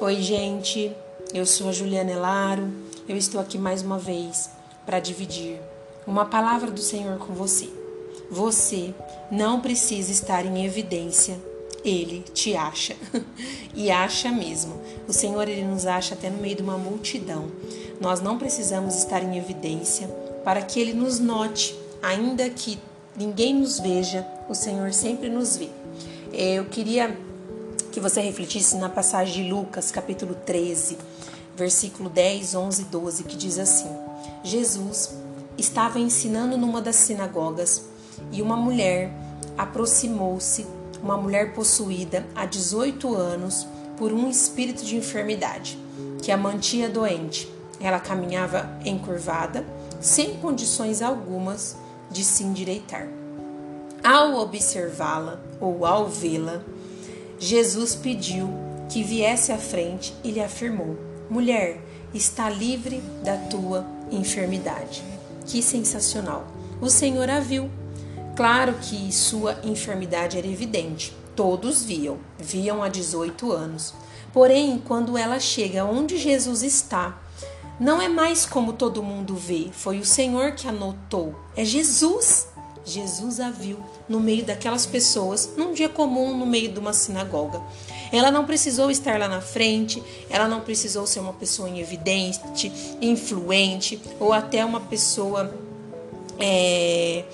Oi, gente. Eu sou a Juliana Elaro. Eu estou aqui mais uma vez para dividir uma palavra do Senhor com você. Você não precisa estar em evidência. Ele te acha e acha mesmo. O Senhor ele nos acha até no meio de uma multidão. Nós não precisamos estar em evidência para que ele nos note, ainda que ninguém nos veja, o Senhor sempre nos vê. Eu queria que você refletisse na passagem de Lucas, capítulo 13, versículo 10, 11 e 12, que diz assim: Jesus estava ensinando numa das sinagogas e uma mulher aproximou-se, uma mulher possuída há 18 anos por um espírito de enfermidade que a mantinha doente. Ela caminhava encurvada, sem condições algumas de se endireitar. Ao observá-la ou ao vê-la, Jesus pediu que viesse à frente e lhe afirmou: Mulher, está livre da tua enfermidade. Que sensacional! O Senhor a viu. Claro que sua enfermidade era evidente. Todos viam, viam há 18 anos. Porém, quando ela chega onde Jesus está, não é mais como todo mundo vê, foi o Senhor que anotou. É Jesus Jesus a viu no meio daquelas pessoas, num dia comum, no meio de uma sinagoga. Ela não precisou estar lá na frente, ela não precisou ser uma pessoa evidente, influente, ou até uma pessoa. É,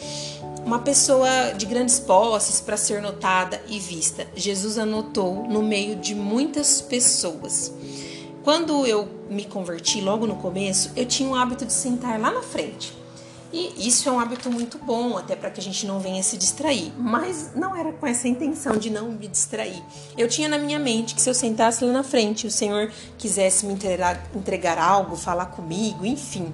uma pessoa de grandes posses para ser notada e vista. Jesus anotou no meio de muitas pessoas. Quando eu me converti logo no começo, eu tinha o hábito de sentar lá na frente. E isso é um hábito muito bom, até para que a gente não venha se distrair. Mas não era com essa intenção de não me distrair. Eu tinha na minha mente que se eu sentasse lá na frente, o Senhor quisesse me entregar, entregar algo, falar comigo, enfim,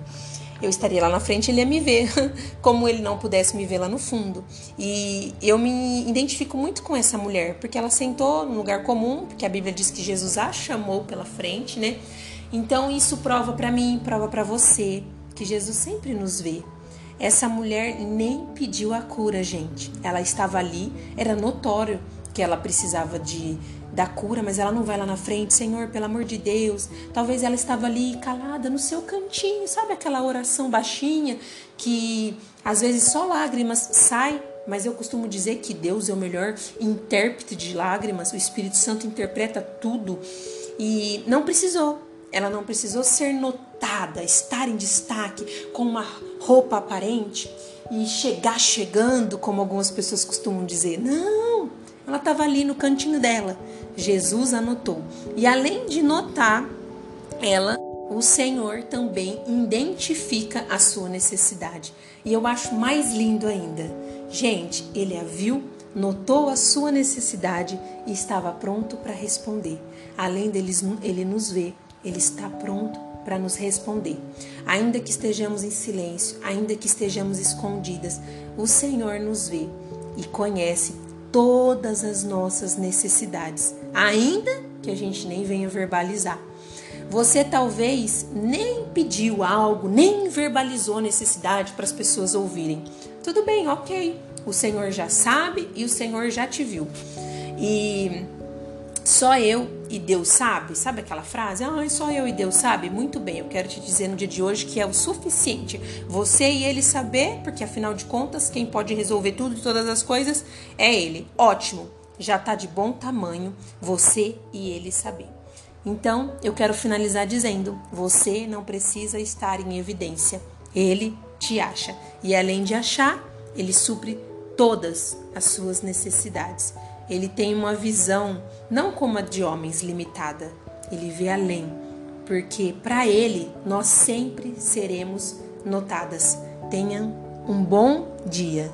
eu estaria lá na frente e ele ia me ver, como ele não pudesse me ver lá no fundo. E eu me identifico muito com essa mulher, porque ela sentou no lugar comum, porque a Bíblia diz que Jesus a chamou pela frente, né? Então isso prova para mim, prova para você que Jesus sempre nos vê. Essa mulher nem pediu a cura, gente. Ela estava ali, era notório que ela precisava de da cura, mas ela não vai lá na frente, Senhor, pelo amor de Deus. Talvez ela estava ali calada no seu cantinho, sabe aquela oração baixinha que às vezes só lágrimas sai, mas eu costumo dizer que Deus é o melhor intérprete de lágrimas, o Espírito Santo interpreta tudo e não precisou. Ela não precisou ser notada, estar em destaque com uma roupa aparente e chegar chegando, como algumas pessoas costumam dizer. Não, ela estava ali no cantinho dela. Jesus anotou. E além de notar, ela, o Senhor também identifica a sua necessidade. E eu acho mais lindo ainda. Gente, ele a viu, notou a sua necessidade e estava pronto para responder. Além deles, ele nos vê ele está pronto para nos responder. Ainda que estejamos em silêncio, ainda que estejamos escondidas, o Senhor nos vê e conhece todas as nossas necessidades, ainda que a gente nem venha verbalizar. Você talvez nem pediu algo, nem verbalizou necessidade para as pessoas ouvirem. Tudo bem, ok. O Senhor já sabe e o Senhor já te viu. E só eu e Deus sabe? Sabe aquela frase? Ah, só eu e Deus sabe? Muito bem, eu quero te dizer no dia de hoje que é o suficiente você e ele saber, porque afinal de contas, quem pode resolver tudo e todas as coisas é ele. Ótimo, já tá de bom tamanho você e ele saber. Então, eu quero finalizar dizendo: você não precisa estar em evidência. Ele te acha. E além de achar, ele supre todas as suas necessidades. Ele tem uma visão não como a de homens limitada, ele vê além, porque para ele nós sempre seremos notadas. Tenham um bom dia.